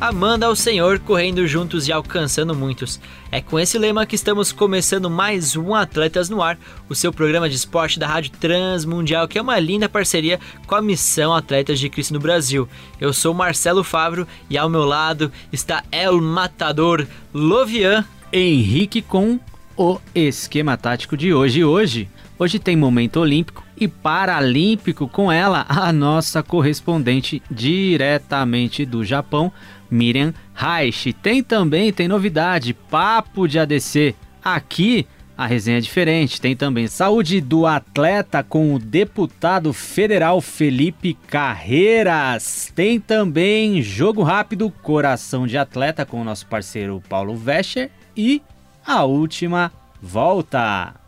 Amando ao Senhor, correndo juntos e alcançando muitos. É com esse lema que estamos começando mais um Atletas no Ar, o seu programa de esporte da Rádio Transmundial, que é uma linda parceria com a missão Atletas de Cristo no Brasil. Eu sou Marcelo Favro e ao meu lado está El Matador Lovian Henrique com o esquema tático de hoje. Hoje, hoje tem momento olímpico e paralímpico com ela, a nossa correspondente diretamente do Japão, Miriam Reich. Tem também, tem novidade, papo de ADC. Aqui a resenha é diferente. Tem também saúde do atleta com o deputado federal Felipe Carreiras. Tem também jogo rápido, coração de atleta com o nosso parceiro Paulo Vescher e a última volta.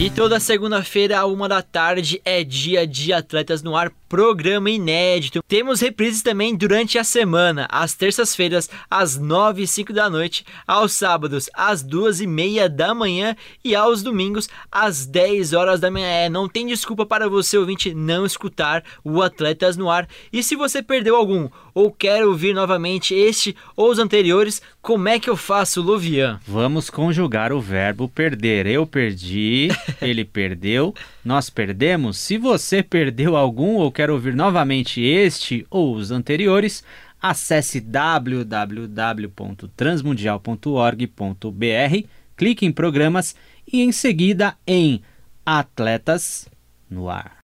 E toda segunda-feira, a uma da tarde, é dia de Atletas no Ar, programa inédito. Temos reprises também durante a semana, às terças-feiras, às nove e cinco da noite, aos sábados, às duas e meia da manhã e aos domingos, às dez horas da manhã. É, não tem desculpa para você, ouvinte, não escutar o Atletas no Ar. E se você perdeu algum ou quer ouvir novamente este ou os anteriores, como é que eu faço, Luvian? Vamos conjugar o verbo perder. Eu perdi, ele perdeu, nós perdemos. Se você perdeu algum ou quer ouvir novamente este ou os anteriores, acesse www.transmundial.org.br, clique em programas e em seguida em Atletas no Ar.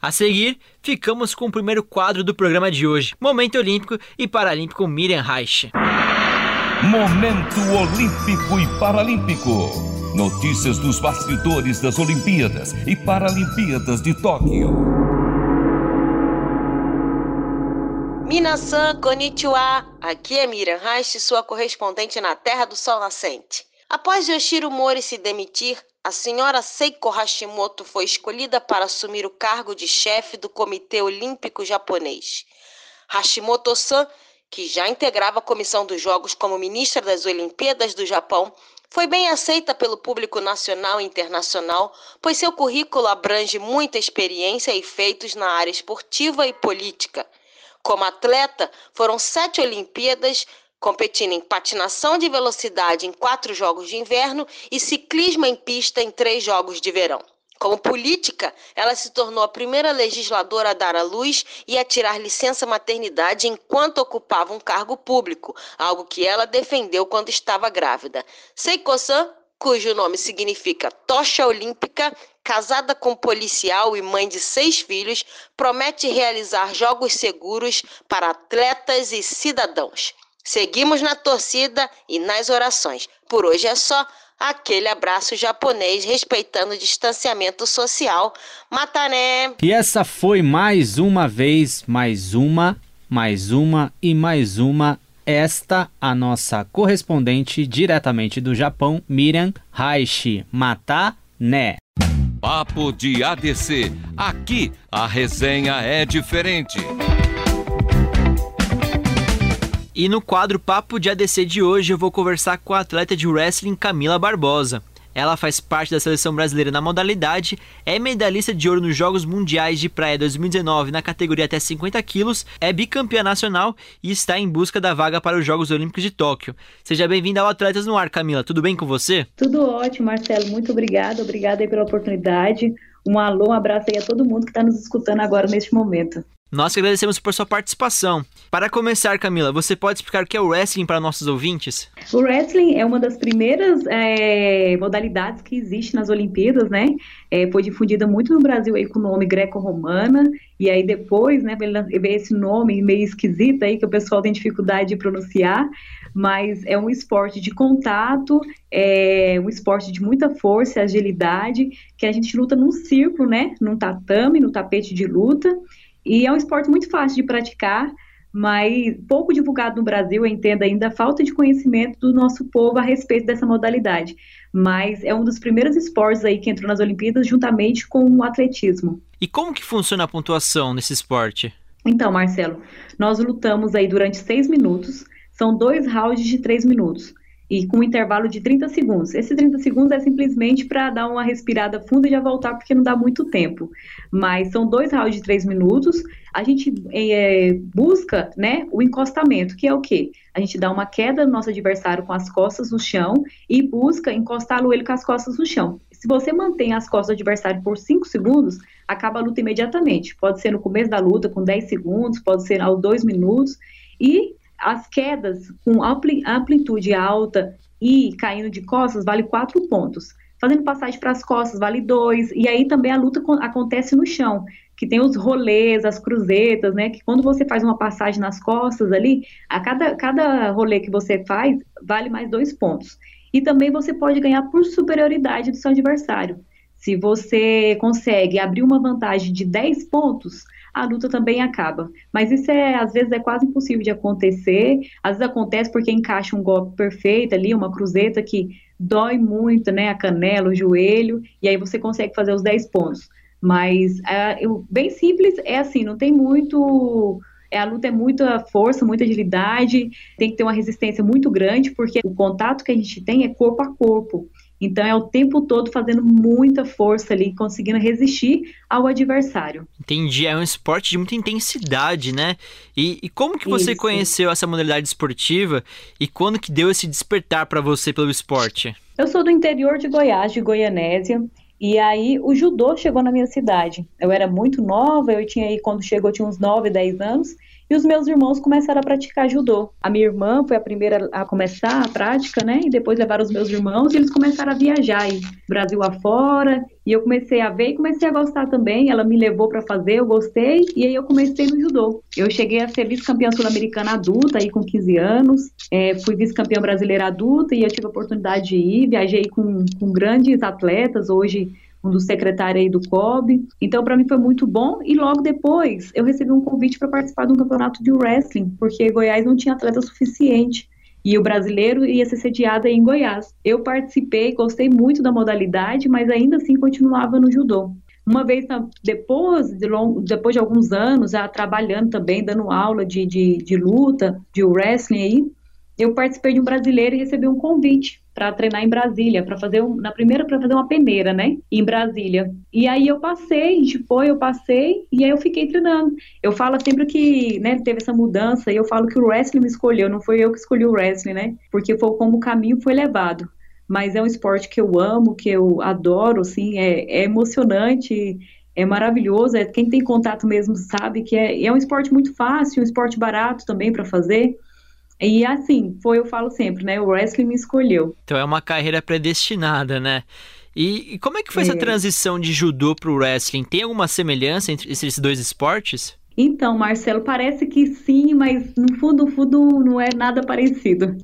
A seguir, ficamos com o primeiro quadro do programa de hoje, Momento Olímpico e Paralímpico Miriam Reich. Momento Olímpico e Paralímpico. Notícias dos bastidores das Olimpíadas e Paralimpíadas de Tóquio. Minasan, konnichiwa. Aqui é Miriam Reich, sua correspondente na Terra do Sol Nascente. Após Yoshiro Mori se demitir, a senhora Seiko Hashimoto foi escolhida para assumir o cargo de chefe do Comitê Olímpico Japonês. Hashimoto-san, que já integrava a comissão dos Jogos como ministra das Olimpíadas do Japão, foi bem aceita pelo público nacional e internacional, pois seu currículo abrange muita experiência e feitos na área esportiva e política. Como atleta, foram sete Olimpíadas, competindo em patinação de velocidade em quatro jogos de inverno e ciclismo em pista em três jogos de verão. Como política, ela se tornou a primeira legisladora a dar à luz e a tirar licença maternidade enquanto ocupava um cargo público, algo que ela defendeu quando estava grávida. Seiko-san, cujo nome significa tocha olímpica, casada com policial e mãe de seis filhos, promete realizar jogos seguros para atletas e cidadãos. Seguimos na torcida e nas orações. Por hoje é só aquele abraço japonês respeitando o distanciamento social. Matané! E essa foi mais uma vez, mais uma, mais uma e mais uma. Esta a nossa correspondente diretamente do Japão, Miriam Raishi. Matané! Papo de ADC. Aqui a resenha é diferente. E no quadro Papo de ADC de hoje eu vou conversar com a atleta de wrestling Camila Barbosa. Ela faz parte da seleção brasileira na modalidade, é medalhista de ouro nos Jogos Mundiais de Praia 2019 na categoria até 50 quilos, é bicampeã nacional e está em busca da vaga para os Jogos Olímpicos de Tóquio. Seja bem-vinda ao Atletas no Ar, Camila. Tudo bem com você? Tudo ótimo, Marcelo. Muito obrigada. Obrigada pela oportunidade. Um alô, um abraço aí a todo mundo que está nos escutando agora neste momento. Nós que agradecemos por sua participação. Para começar, Camila, você pode explicar o que é o wrestling para nossos ouvintes? O wrestling é uma das primeiras é, modalidades que existe nas Olimpíadas, né? É, foi difundida muito no Brasil aí com o nome greco-romana, e aí depois, né, veio esse nome meio esquisito aí que o pessoal tem dificuldade de pronunciar, mas é um esporte de contato, é um esporte de muita força e agilidade, que a gente luta num círculo, né, num tatame, no tapete de luta, e é um esporte muito fácil de praticar, mas pouco divulgado no Brasil, eu entendo ainda a falta de conhecimento do nosso povo a respeito dessa modalidade. Mas é um dos primeiros esportes aí que entrou nas Olimpíadas juntamente com o atletismo. E como que funciona a pontuação nesse esporte? Então, Marcelo, nós lutamos aí durante seis minutos, são dois rounds de três minutos e com um intervalo de 30 segundos. Esse 30 segundos é simplesmente para dar uma respirada funda e já voltar, porque não dá muito tempo. Mas são dois rounds de três minutos. A gente é, busca né, o encostamento, que é o quê? A gente dá uma queda no nosso adversário com as costas no chão e busca encostá-lo ele com as costas no chão. Se você mantém as costas do adversário por 5 segundos, acaba a luta imediatamente. Pode ser no começo da luta, com 10 segundos, pode ser aos 2 minutos. E as quedas com amplitude alta e caindo de costas vale quatro pontos. Fazendo passagem para as costas vale dois. E aí também a luta acontece no chão, que tem os rolês, as cruzetas, né? Que quando você faz uma passagem nas costas ali, a cada, cada rolê que você faz vale mais dois pontos. E também você pode ganhar por superioridade do seu adversário. Se você consegue abrir uma vantagem de 10 pontos, a luta também acaba. Mas isso é, às vezes, é quase impossível de acontecer. Às vezes acontece porque encaixa um golpe perfeito ali, uma cruzeta que dói muito, né? A canela, o joelho, e aí você consegue fazer os 10 pontos. Mas é, bem simples, é assim, não tem muito. É, a luta é muita força, muita agilidade, tem que ter uma resistência muito grande, porque o contato que a gente tem é corpo a corpo. Então é o tempo todo fazendo muita força ali, conseguindo resistir ao adversário. Entendi, é um esporte de muita intensidade, né? E, e como que você Isso. conheceu essa modalidade esportiva e quando que deu esse despertar para você pelo esporte? Eu sou do interior de Goiás, de Goianésia, e aí o judô chegou na minha cidade. Eu era muito nova, eu tinha aí quando chegou eu tinha uns 9, 10 anos, e os meus irmãos começaram a praticar judô. A minha irmã foi a primeira a começar a prática, né? E depois levaram os meus irmãos e eles começaram a viajar aí, Brasil afora. E eu comecei a ver e comecei a gostar também. Ela me levou para fazer, eu gostei. E aí eu comecei no judô. Eu cheguei a ser vice-campeã sul-americana adulta aí com 15 anos. É, fui vice-campeã brasileira adulta e eu tive a oportunidade de ir. Viajei com, com grandes atletas. Hoje um dos secretários aí do COB. Então, para mim foi muito bom. E logo depois, eu recebi um convite para participar de um campeonato de wrestling, porque Goiás não tinha atleta suficiente. E o brasileiro ia ser sediado em Goiás. Eu participei, gostei muito da modalidade, mas ainda assim continuava no judô. Uma vez depois de, long, depois de alguns anos, já trabalhando também, dando aula de, de, de luta, de wrestling aí, eu participei de um brasileiro e recebi um convite para treinar em Brasília, para fazer um, na primeira para fazer uma peneira, né, em Brasília. E aí eu passei, a gente foi, eu passei e aí eu fiquei treinando. Eu falo sempre que, né, teve essa mudança e eu falo que o wrestling me escolheu, não foi eu que escolhi o wrestling, né? Porque foi como o caminho foi levado. Mas é um esporte que eu amo, que eu adoro, assim, é, é emocionante, é maravilhoso. É, quem tem contato mesmo sabe que é, é um esporte muito fácil, um esporte barato também para fazer. E assim, foi, eu falo sempre, né? O wrestling me escolheu. Então é uma carreira predestinada, né? E, e como é que foi é. essa transição de judô para o wrestling? Tem alguma semelhança entre esses dois esportes? Então, Marcelo, parece que sim, mas no fundo, no fundo, não é nada parecido.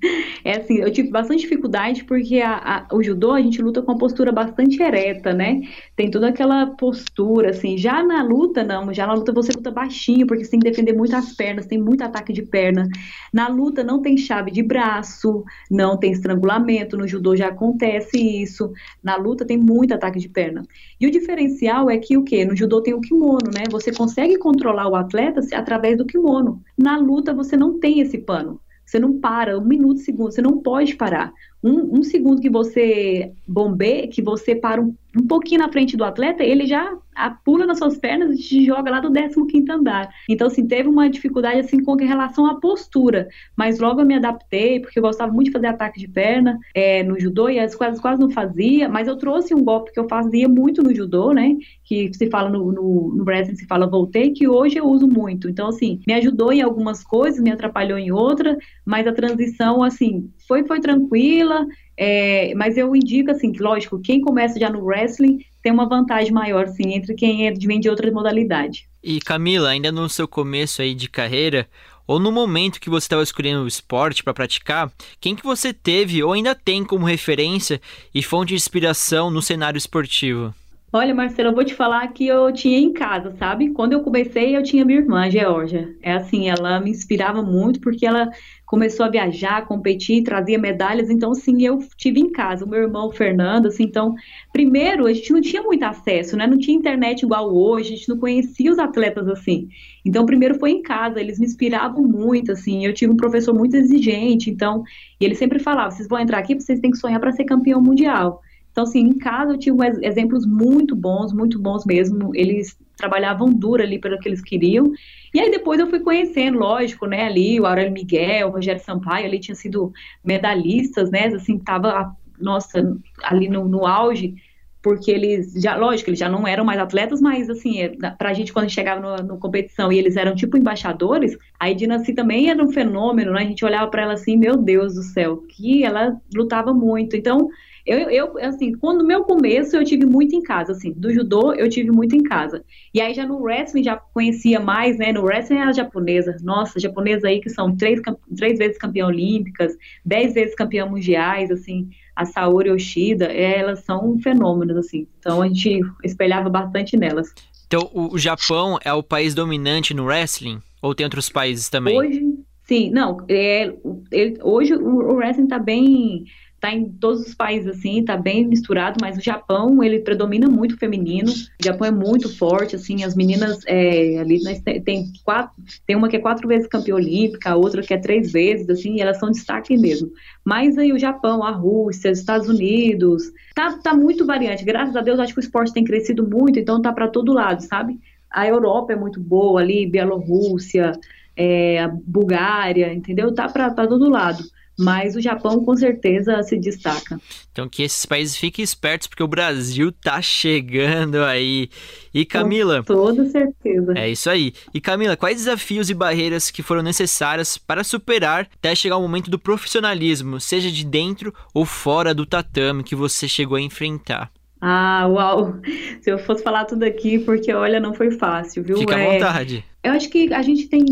É assim, eu tive bastante dificuldade porque a, a, o judô a gente luta com uma postura bastante ereta, né? Tem toda aquela postura, assim. Já na luta, não. Já na luta você luta baixinho, porque você tem que defender muito as pernas, tem muito ataque de perna. Na luta não tem chave de braço, não tem estrangulamento. No judô já acontece isso. Na luta tem muito ataque de perna. E o diferencial é que o quê? No judô tem o kimono, né? Você consegue controlar o atleta através do kimono. Na luta você não tem esse pano. Você não para um minuto, segundo, você não pode parar. Um, um segundo que você bombeia, que você para um, um pouquinho na frente do atleta, ele já a, pula nas suas pernas e te joga lá do 15 andar. Então, assim, teve uma dificuldade, assim, com relação à postura, mas logo eu me adaptei, porque eu gostava muito de fazer ataque de perna é, no judô, e as quase, quase não fazia, mas eu trouxe um golpe que eu fazia muito no judô, né, que se fala no, no, no wrestling, se fala voltei, que hoje eu uso muito. Então, assim, me ajudou em algumas coisas, me atrapalhou em outra, mas a transição, assim, foi, foi tranquila, é, mas eu indico, assim, lógico, quem começa já no wrestling tem uma vantagem maior, assim, entre quem é, vem de outra modalidade. E Camila, ainda no seu começo aí de carreira, ou no momento que você estava escolhendo o esporte para praticar, quem que você teve ou ainda tem como referência e fonte de inspiração no cenário esportivo? Olha, Marcelo, eu vou te falar que eu tinha em casa, sabe? Quando eu comecei, eu tinha minha irmã, Georgia. É assim, ela me inspirava muito porque ela começou a viajar, competir, trazia medalhas. Então, sim, eu tive em casa. O meu irmão, o Fernando, assim, então, primeiro, a gente não tinha muito acesso, né? Não tinha internet igual hoje, a gente não conhecia os atletas assim. Então, primeiro foi em casa, eles me inspiravam muito, assim. Eu tive um professor muito exigente, então, e ele sempre falava: vocês vão entrar aqui, vocês têm que sonhar para ser campeão mundial. Então, assim, em casa eu tive exemplos muito bons, muito bons mesmo. Eles trabalhavam duro ali pelo que eles queriam. E aí depois eu fui conhecendo, lógico, né, ali o Aurélio Miguel, o Rogério Sampaio, ali tinha sido medalhistas, né, assim, tava, nossa, ali no, no auge, porque eles já, lógico, eles já não eram mais atletas, mas assim, é, pra gente quando chegava no, no competição e eles eram tipo embaixadores, a Edinassi também era um fenômeno, né? A gente olhava para ela assim, meu Deus do céu, que ela lutava muito. Então, eu, eu, assim, quando no meu começo eu tive muito em casa, assim, do judô eu tive muito em casa. E aí já no wrestling já conhecia mais, né? No wrestling é a japonesa. Nossa, japonesa aí que são três, três vezes campeã olímpicas, dez vezes campeã mundiais, assim, a Saori Yoshida, elas são fenômenos, assim. Então a gente espelhava bastante nelas. Então o Japão é o país dominante no wrestling? Ou tem outros países também? Hoje, sim, não. É, ele, hoje o, o wrestling está bem tá em todos os países assim, tá bem misturado, mas o Japão, ele predomina muito o feminino, o Japão é muito forte, assim, as meninas é, ali, nós tem, quatro, tem uma que é quatro vezes campeã olímpica, a outra que é três vezes, assim, elas são destaque mesmo. Mas aí o Japão, a Rússia, os Estados Unidos, tá, tá muito variante, graças a Deus, acho que o esporte tem crescido muito, então tá para todo lado, sabe? A Europa é muito boa ali, Bielorrússia, é, Bulgária, entendeu? Tá para todo lado mas o Japão com certeza se destaca. Então que esses países fiquem espertos porque o Brasil tá chegando aí. E Camila, com toda certeza. É isso aí. E Camila, quais desafios e barreiras que foram necessárias para superar até chegar o momento do profissionalismo, seja de dentro ou fora do tatame que você chegou a enfrentar? Ah, uau! Se eu fosse falar tudo aqui, porque olha, não foi fácil, viu? Fica à é... vontade. Eu acho que a gente tem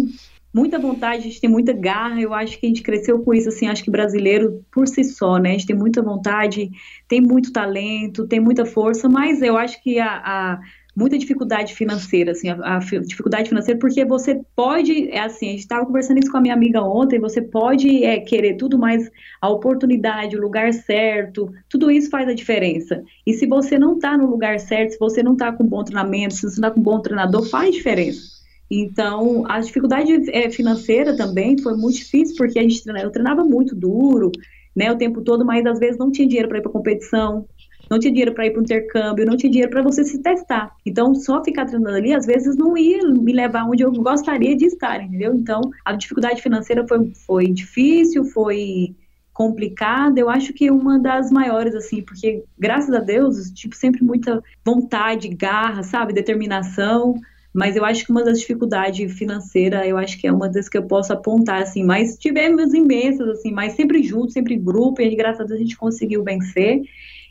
muita vontade, a gente tem muita garra, eu acho que a gente cresceu com isso, assim, acho que brasileiro por si só, né, a gente tem muita vontade, tem muito talento, tem muita força, mas eu acho que a, a muita dificuldade financeira, assim, a, a, dificuldade financeira, porque você pode, é assim, a gente estava conversando isso com a minha amiga ontem, você pode é, querer tudo, mas a oportunidade, o lugar certo, tudo isso faz a diferença. E se você não está no lugar certo, se você não está com bom treinamento, se você não está com bom treinador, faz diferença. Então, a dificuldade é, financeira também foi muito difícil, porque a gente eu treinava muito duro, né, o tempo todo, mas às vezes não tinha dinheiro para ir para competição, não tinha dinheiro para ir para o intercâmbio, não tinha dinheiro para você se testar. Então, só ficar treinando ali, às vezes, não ia me levar onde eu gostaria de estar, entendeu? Então, a dificuldade financeira foi, foi difícil, foi complicada, eu acho que uma das maiores, assim, porque, graças a Deus, tipo, sempre muita vontade, garra, sabe, determinação, mas eu acho que uma das dificuldades financeiras, eu acho que é uma das que eu posso apontar, assim, mas tivemos imensas, assim, mas sempre juntos, sempre em grupo, e graças a Deus a gente conseguiu vencer.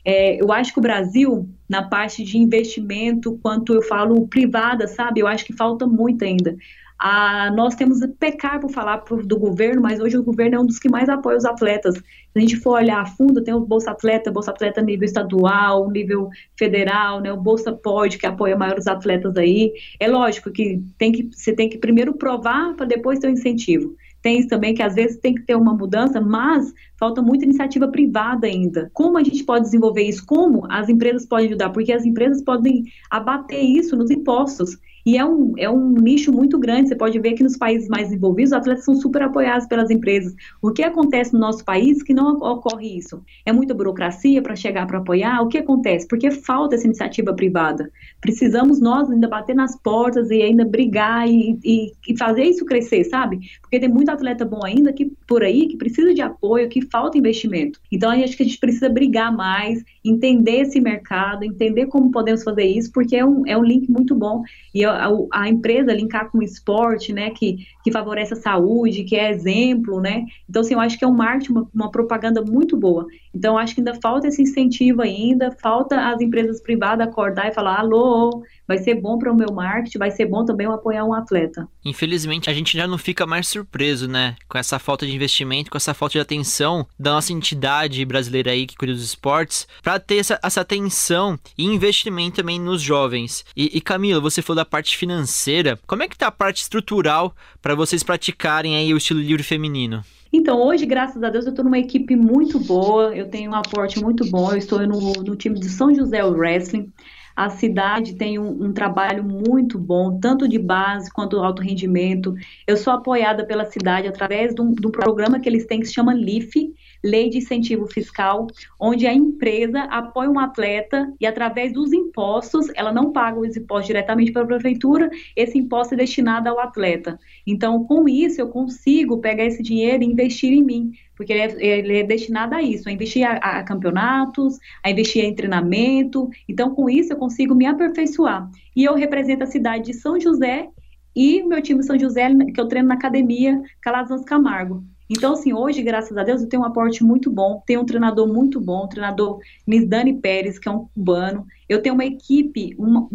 É, eu acho que o Brasil, na parte de investimento, quanto eu falo privada, sabe, eu acho que falta muito ainda. Ah, nós temos pecar por falar pro, do governo, mas hoje o governo é um dos que mais apoia os atletas. Se a gente for olhar a fundo, tem o Bolsa Atleta, Bolsa Atleta nível estadual, nível federal, né, o Bolsa Pode, que apoia maiores atletas aí. É lógico que, tem que você tem que primeiro provar para depois ter o um incentivo. Tem também que às vezes tem que ter uma mudança, mas falta muita iniciativa privada ainda. Como a gente pode desenvolver isso? Como as empresas podem ajudar? Porque as empresas podem abater isso nos impostos. E é um, é um nicho muito grande. Você pode ver que nos países mais desenvolvidos, os atletas são super apoiados pelas empresas. O que acontece no nosso país que não ocorre isso? É muita burocracia para chegar para apoiar? O que acontece? Porque falta essa iniciativa privada. Precisamos nós ainda bater nas portas e ainda brigar e, e, e fazer isso crescer, sabe? Porque tem muito atleta bom ainda que por aí que precisa de apoio, que falta investimento. Então, acho que a gente precisa brigar mais, entender esse mercado, entender como podemos fazer isso, porque é um, é um link muito bom. E a, a empresa linkar com o esporte, né, que, que favorece a saúde, que é exemplo, né? Então, assim, eu acho que é um marketing, uma, uma propaganda muito boa. Então, acho que ainda falta esse incentivo ainda, falta as empresas privadas acordar e falar, alô, vai ser bom para o meu marketing, vai ser bom também eu apoiar um atleta. Infelizmente, a gente já não fica mais surpreso, né, com essa falta de investimento, com essa falta de atenção da nossa entidade brasileira aí que cuida dos esportes, para ter essa, essa atenção e investimento também nos jovens. E, e Camila, você falou da parte financeira, como é que tá a parte estrutural para vocês praticarem aí o estilo livre feminino? Então, hoje, graças a Deus, eu estou numa equipe muito boa, eu tenho um aporte muito bom, eu estou no, no time de São José Wrestling. A cidade tem um, um, trabalho muito bom, tanto de base quanto alto rendimento. Eu sou apoiada pela cidade através um programa que eles têm que se chama LIFE, lei de incentivo fiscal, onde a empresa apoia um atleta e através dos impostos, ela não paga os impostos diretamente para a prefeitura, esse imposto é destinado ao atleta. Então, com isso, eu consigo pegar esse dinheiro e investir em mim, porque ele é, ele é destinado a isso, a investir a, a, campeonatos, a investir em treinamento. Então, com isso, eu consigo me aperfeiçoar. E eu represento a cidade de São José e o meu time São José, que eu treino na academia Calazans Camargo. Então, assim, hoje, graças a Deus, eu tenho um aporte muito bom, tenho um treinador muito bom, o treinador Nisdani Pérez, que é um cubano. Eu tenho uma equipe, um,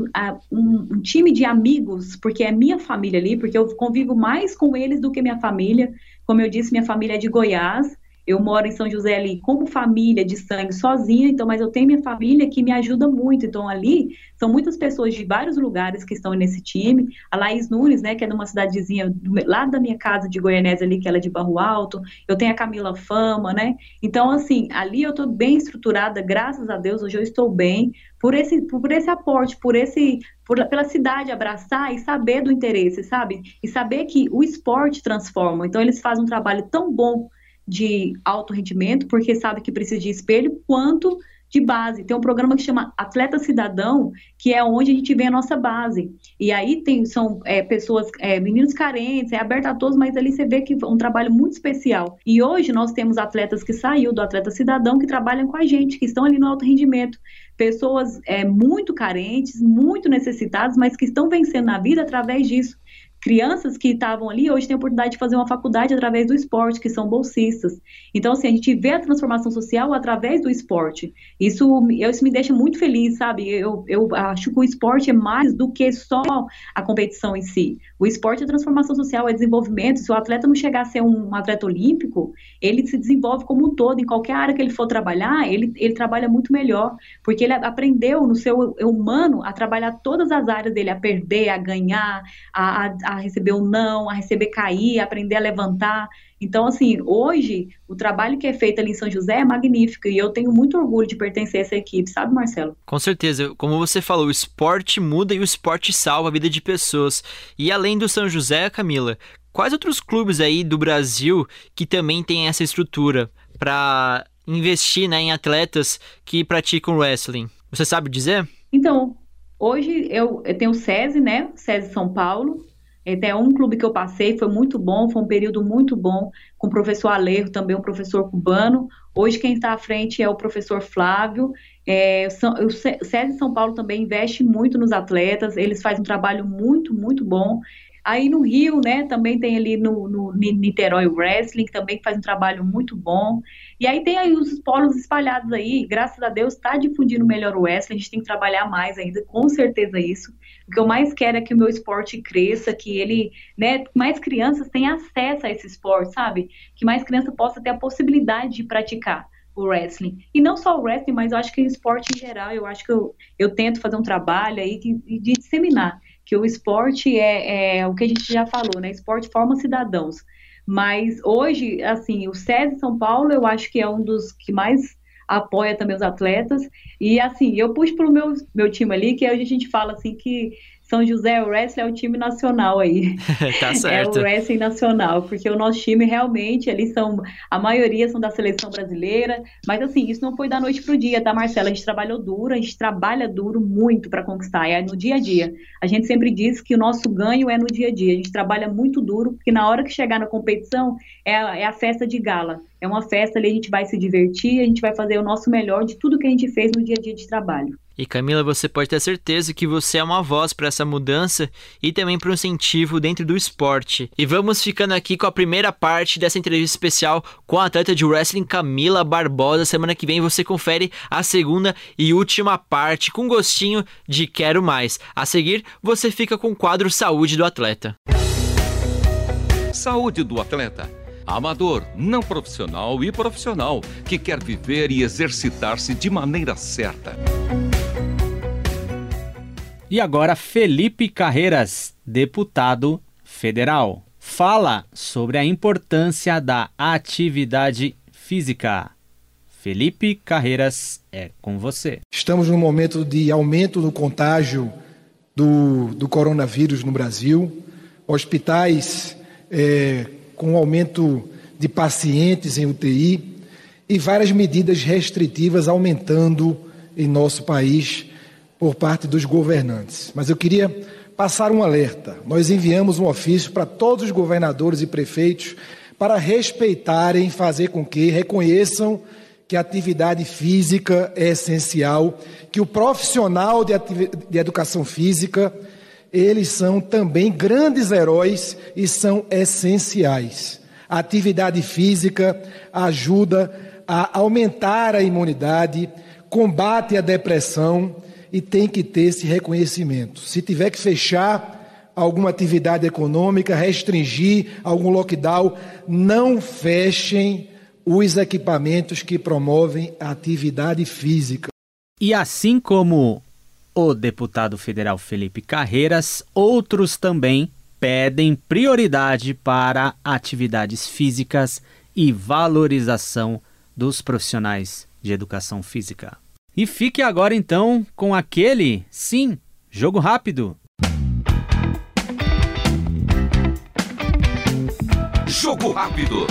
um, time de amigos, porque é minha família ali, porque eu convivo mais com eles do que minha família. Como eu disse, minha família é de Goiás, eu moro em São José ali como família de sangue sozinha, então, mas eu tenho minha família que me ajuda muito. Então, ali são muitas pessoas de vários lugares que estão nesse time. A Laís Nunes, né, que é de uma cidadezinha lá da minha casa de Goianésia ali, que ela é de Barro Alto. Eu tenho a Camila Fama, né? Então, assim, ali eu estou bem estruturada, graças a Deus, hoje eu estou bem por esse, por esse aporte, por esse, por, pela cidade abraçar e saber do interesse, sabe? E saber que o esporte transforma. Então, eles fazem um trabalho tão bom de alto rendimento, porque sabe que precisa de espelho, quanto de base. Tem um programa que chama Atleta Cidadão, que é onde a gente vê a nossa base. E aí tem, são é, pessoas, é, meninos carentes, é aberto a todos, mas ali você vê que é um trabalho muito especial. E hoje nós temos atletas que saiu do Atleta Cidadão que trabalham com a gente, que estão ali no alto rendimento. Pessoas é, muito carentes, muito necessitadas, mas que estão vencendo na vida através disso crianças que estavam ali hoje têm a oportunidade de fazer uma faculdade através do esporte, que são bolsistas. Então, assim, a gente vê a transformação social através do esporte. Isso, isso me deixa muito feliz, sabe? Eu, eu acho que o esporte é mais do que só a competição em si. O esporte é transformação social, é desenvolvimento. Se o atleta não chegar a ser um atleta olímpico, ele se desenvolve como um todo. Em qualquer área que ele for trabalhar, ele, ele trabalha muito melhor, porque ele aprendeu no seu humano a trabalhar todas as áreas dele, a perder, a ganhar, a, a a receber o não, a receber cair, a aprender a levantar. Então, assim, hoje, o trabalho que é feito ali em São José é magnífico e eu tenho muito orgulho de pertencer a essa equipe, sabe, Marcelo? Com certeza. Como você falou, o esporte muda e o esporte salva a vida de pessoas. E além do São José, Camila, quais outros clubes aí do Brasil que também têm essa estrutura para investir né, em atletas que praticam wrestling? Você sabe dizer? Então, hoje eu, eu tenho o SESI, né? SESI São Paulo, até um clube que eu passei, foi muito bom, foi um período muito bom, com o professor Alejo, também um professor cubano. Hoje quem está à frente é o professor Flávio. É, o SESI São Paulo também investe muito nos atletas, eles fazem um trabalho muito, muito bom. Aí no Rio, né, também tem ali no, no Niterói Wrestling, que também faz um trabalho muito bom. E aí tem aí os polos espalhados aí, graças a Deus está difundindo melhor o wrestling, a gente tem que trabalhar mais ainda, com certeza isso. O que eu mais quero é que o meu esporte cresça, que ele, né, mais crianças tenham acesso a esse esporte, sabe? Que mais crianças possam ter a possibilidade de praticar o wrestling. E não só o wrestling, mas eu acho que o esporte em geral, eu acho que eu, eu tento fazer um trabalho aí de, de disseminar que o esporte é, é, o que a gente já falou, né? Esporte forma cidadãos. Mas hoje, assim, o SESI São Paulo, eu acho que é um dos que mais apoia também os atletas. E assim, eu puxo para o meu, meu time ali, que a gente fala assim que São José, o wrestling é o time nacional aí. tá certo. É o wrestling nacional, porque o nosso time realmente, eles são, a maioria são da seleção brasileira, mas assim, isso não foi da noite pro dia, tá, Marcela? A gente trabalhou duro, a gente trabalha duro muito para conquistar, é no dia a dia. A gente sempre diz que o nosso ganho é no dia a dia, a gente trabalha muito duro, porque na hora que chegar na competição, é a, é a festa de gala. É uma festa ali, a gente vai se divertir, a gente vai fazer o nosso melhor de tudo que a gente fez no dia a dia de trabalho. E Camila, você pode ter certeza que você é uma voz para essa mudança e também para o incentivo dentro do esporte. E vamos ficando aqui com a primeira parte dessa entrevista especial com a atleta de wrestling Camila Barbosa. Semana que vem você confere a segunda e última parte com gostinho de quero mais. A seguir, você fica com o quadro Saúde do Atleta. Saúde do atleta. Amador, não profissional e profissional que quer viver e exercitar-se de maneira certa. E agora Felipe Carreiras, deputado federal, fala sobre a importância da atividade física. Felipe Carreiras, é com você. Estamos num momento de aumento do contágio do, do coronavírus no Brasil. Hospitais é, com aumento de pacientes em UTI e várias medidas restritivas aumentando em nosso país por parte dos governantes. Mas eu queria passar um alerta. Nós enviamos um ofício para todos os governadores e prefeitos para respeitarem, fazer com que reconheçam que a atividade física é essencial, que o profissional de, de educação física, eles são também grandes heróis e são essenciais. A atividade física ajuda a aumentar a imunidade, combate a depressão, e tem que ter esse reconhecimento. Se tiver que fechar alguma atividade econômica, restringir algum lockdown, não fechem os equipamentos que promovem a atividade física. E assim como o deputado federal Felipe Carreiras, outros também pedem prioridade para atividades físicas e valorização dos profissionais de educação física. E fique agora então com aquele, sim, jogo rápido. Jogo rápido.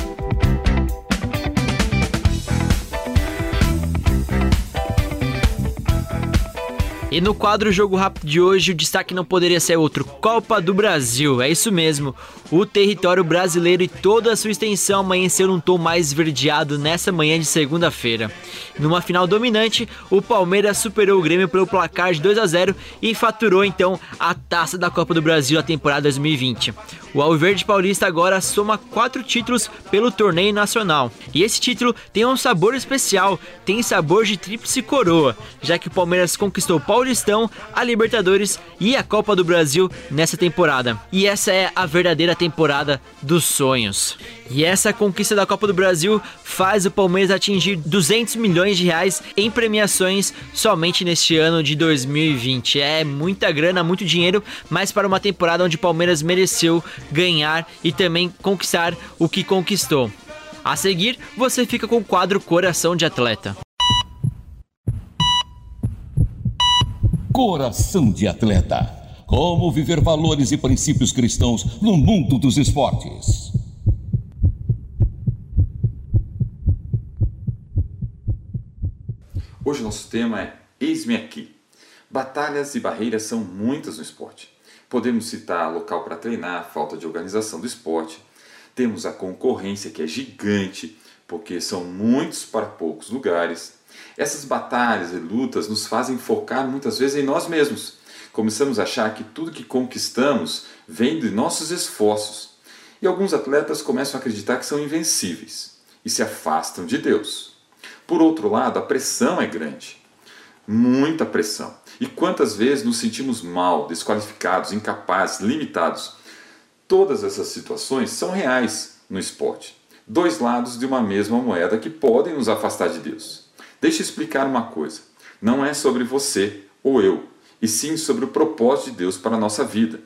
E no quadro Jogo Rápido de hoje, o destaque não poderia ser outro: Copa do Brasil. É isso mesmo. O território brasileiro e toda a sua extensão amanheceu num tom mais verdeado nessa manhã de segunda-feira. Numa final dominante, o Palmeiras superou o Grêmio pelo placar de 2 a 0 e faturou então a taça da Copa do Brasil da temporada 2020. O Alverde Paulista agora soma quatro títulos pelo torneio nacional. E esse título tem um sabor especial, tem sabor de tríplice coroa, já que o Palmeiras conquistou o Paulistão, a Libertadores e a Copa do Brasil nessa temporada. E essa é a verdadeira temporada dos sonhos. E essa conquista da Copa do Brasil faz o Palmeiras atingir 200 milhões de reais em premiações somente neste ano de 2020. É muita grana, muito dinheiro, mas para uma temporada onde o Palmeiras mereceu ganhar e também conquistar o que conquistou. A seguir, você fica com o quadro Coração de Atleta. Coração de Atleta. Como viver valores e princípios cristãos no mundo dos esportes. Hoje nosso tema é Eis-me aqui. Batalhas e barreiras são muitas no esporte. Podemos citar local para treinar, falta de organização do esporte. Temos a concorrência que é gigante, porque são muitos para poucos lugares. Essas batalhas e lutas nos fazem focar muitas vezes em nós mesmos. Começamos a achar que tudo que conquistamos vem de nossos esforços. E alguns atletas começam a acreditar que são invencíveis e se afastam de Deus. Por outro lado, a pressão é grande. Muita pressão. E quantas vezes nos sentimos mal, desqualificados, incapazes, limitados? Todas essas situações são reais no esporte. Dois lados de uma mesma moeda que podem nos afastar de Deus. Deixa eu explicar uma coisa. Não é sobre você ou eu, e sim sobre o propósito de Deus para a nossa vida.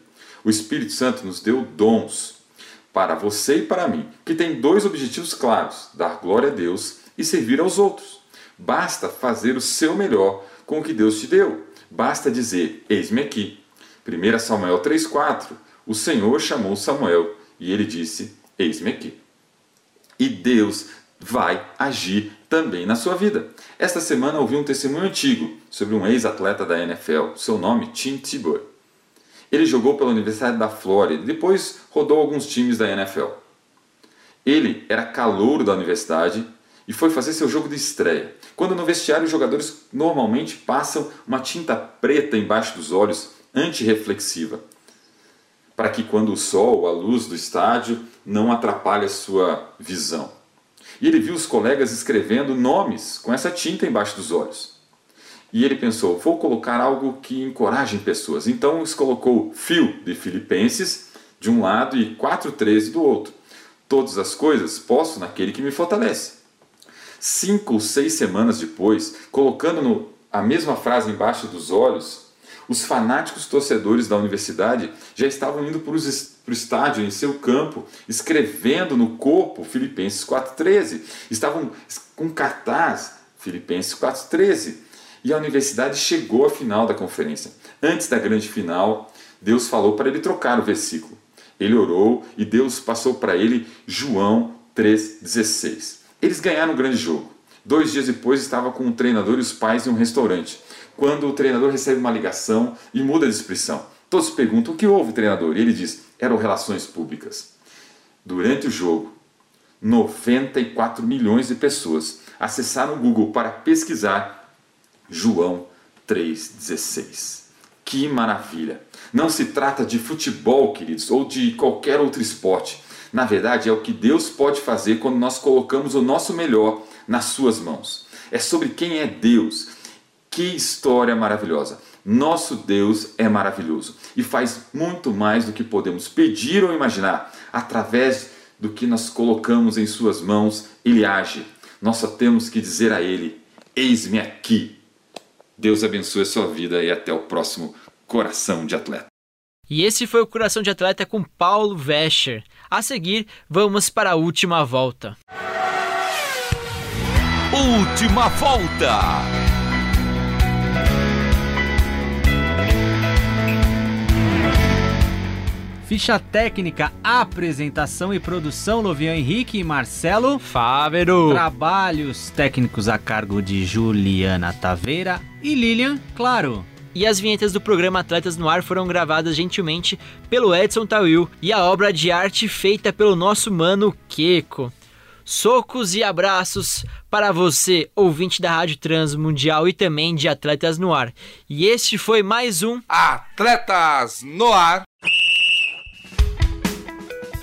O Espírito Santo nos deu dons para você e para mim, que tem dois objetivos claros: dar glória a Deus e servir aos outros. Basta fazer o seu melhor com o que Deus te deu. Basta dizer: Eis-me aqui. 1 Samuel 3,4 O Senhor chamou Samuel e ele disse: Eis-me aqui. E Deus vai agir também na sua vida. Esta semana ouvi um testemunho antigo sobre um ex-atleta da NFL, seu nome Tim Tebow. Ele jogou pela Universidade da Flórida e depois rodou alguns times da NFL. Ele era calouro da universidade e foi fazer seu jogo de estreia. Quando no vestiário os jogadores normalmente passam uma tinta preta embaixo dos olhos, antirreflexiva, para que quando o sol, a luz do estádio não atrapalhe a sua visão. E ele viu os colegas escrevendo nomes com essa tinta embaixo dos olhos. E ele pensou: vou colocar algo que encoraje pessoas. Então colocou fio de Filipenses de um lado e 4,13 do outro. Todas as coisas posso naquele que me fortalece. Cinco ou seis semanas depois, colocando no, a mesma frase embaixo dos olhos, os fanáticos torcedores da universidade já estavam indo para o estádio, em seu campo, escrevendo no corpo Filipenses 4,13. Estavam com cartaz Filipenses 4,13. E a universidade chegou à final da conferência. Antes da grande final, Deus falou para ele trocar o versículo. Ele orou e Deus passou para ele João 3,16. Eles ganharam um grande jogo. Dois dias depois estava com o treinador e os pais em um restaurante quando o treinador recebe uma ligação e muda de expressão. Todos perguntam o que houve, treinador? E ele diz: eram relações públicas. Durante o jogo, 94 milhões de pessoas acessaram o Google para pesquisar João 3,16. Que maravilha! Não se trata de futebol, queridos, ou de qualquer outro esporte. Na verdade, é o que Deus pode fazer quando nós colocamos o nosso melhor nas Suas mãos. É sobre quem é Deus que história maravilhosa! Nosso Deus é maravilhoso e faz muito mais do que podemos pedir ou imaginar. Através do que nós colocamos em Suas mãos, Ele age. Nós só temos que dizer a Ele: Eis-me aqui. Deus abençoe a sua vida e até o próximo Coração de Atleta. E esse foi o Coração de Atleta com Paulo Vescher. A seguir, vamos para a última volta. Última volta. Ficha técnica, apresentação e produção, Lovian Henrique e Marcelo Fávero. Trabalhos técnicos a cargo de Juliana Taveira e Lilian Claro. E as vinhetas do programa Atletas no Ar foram gravadas gentilmente pelo Edson Tawil e a obra de arte feita pelo nosso mano Keko. Socos e abraços para você, ouvinte da Rádio Transmundial e também de Atletas no Ar. E este foi mais um Atletas no Ar.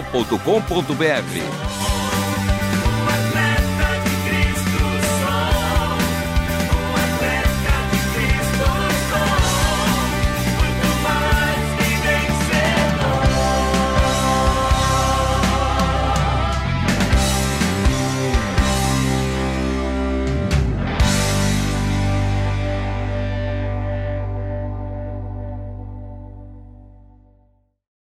portal.com.br.